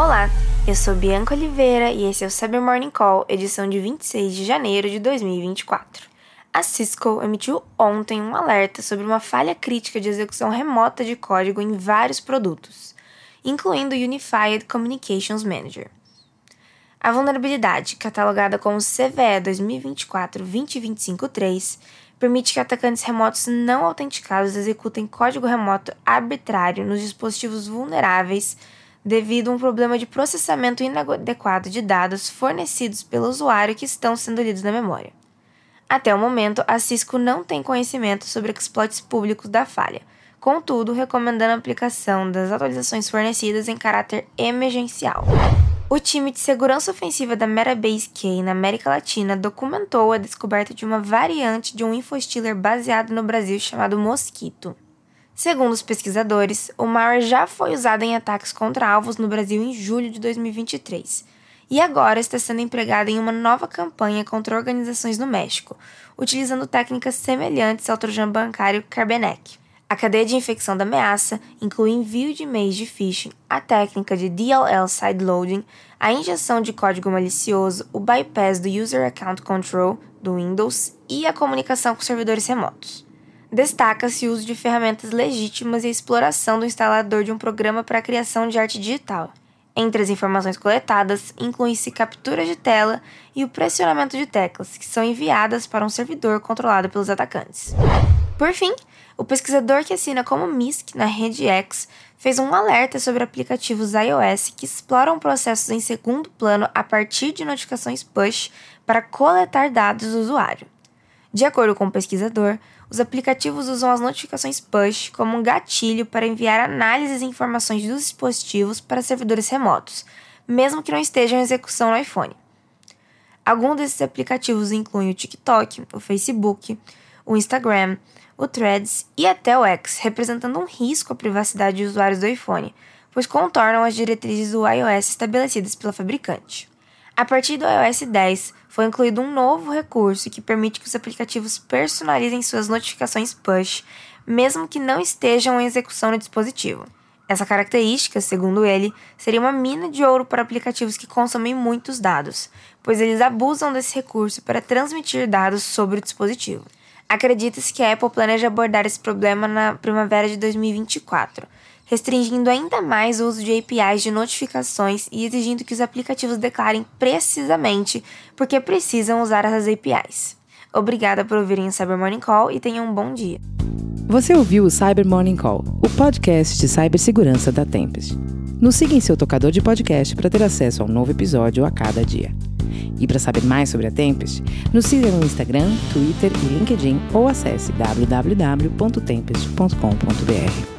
Olá, eu sou Bianca Oliveira e esse é o Cyber Morning Call, edição de 26 de janeiro de 2024. A Cisco emitiu ontem um alerta sobre uma falha crítica de execução remota de código em vários produtos, incluindo o Unified Communications Manager. A vulnerabilidade, catalogada como CVE 2024-2025-3, permite que atacantes remotos não autenticados executem código remoto arbitrário nos dispositivos vulneráveis devido a um problema de processamento inadequado de dados fornecidos pelo usuário que estão sendo lidos na memória. Até o momento, a Cisco não tem conhecimento sobre exploits públicos da falha, contudo, recomendando a aplicação das atualizações fornecidas em caráter emergencial. O time de segurança ofensiva da Metabase K na América Latina documentou a descoberta de uma variante de um infostealer baseado no Brasil chamado Mosquito. Segundo os pesquisadores, o malware já foi usado em ataques contra alvos no Brasil em julho de 2023 e agora está sendo empregado em uma nova campanha contra organizações no México, utilizando técnicas semelhantes ao trojan bancário Carbenek. A cadeia de infecção da ameaça inclui envio de e-mails de phishing, a técnica de DLL sideloading, a injeção de código malicioso, o bypass do User Account Control do Windows e a comunicação com servidores remotos. Destaca-se o uso de ferramentas legítimas e a exploração do instalador de um programa para a criação de arte digital. Entre as informações coletadas, incluem-se capturas de tela e o pressionamento de teclas, que são enviadas para um servidor controlado pelos atacantes. Por fim, o pesquisador que assina como MISC na rede X fez um alerta sobre aplicativos iOS que exploram processos em segundo plano a partir de notificações push para coletar dados do usuário. De acordo com o pesquisador, os aplicativos usam as notificações push como um gatilho para enviar análises e informações dos dispositivos para servidores remotos, mesmo que não estejam em execução no iPhone. Alguns desses aplicativos incluem o TikTok, o Facebook, o Instagram, o Threads e até o X, representando um risco à privacidade de usuários do iPhone, pois contornam as diretrizes do iOS estabelecidas pela fabricante. A partir do iOS 10, foi incluído um novo recurso que permite que os aplicativos personalizem suas notificações push, mesmo que não estejam em execução no dispositivo. Essa característica, segundo ele, seria uma mina de ouro para aplicativos que consomem muitos dados, pois eles abusam desse recurso para transmitir dados sobre o dispositivo. Acredita-se que a Apple planeja abordar esse problema na primavera de 2024, restringindo ainda mais o uso de APIs de notificações e exigindo que os aplicativos declarem precisamente porque precisam usar essas APIs. Obrigada por ouvirem o Cyber Morning Call e tenham um bom dia. Você ouviu o Cyber Morning Call, o podcast de cibersegurança da Tempest. Nos siga em seu tocador de podcast para ter acesso a um novo episódio a cada dia. E para saber mais sobre a Tempest, nos siga no Instagram, Twitter e LinkedIn ou acesse www.tempest.com.br.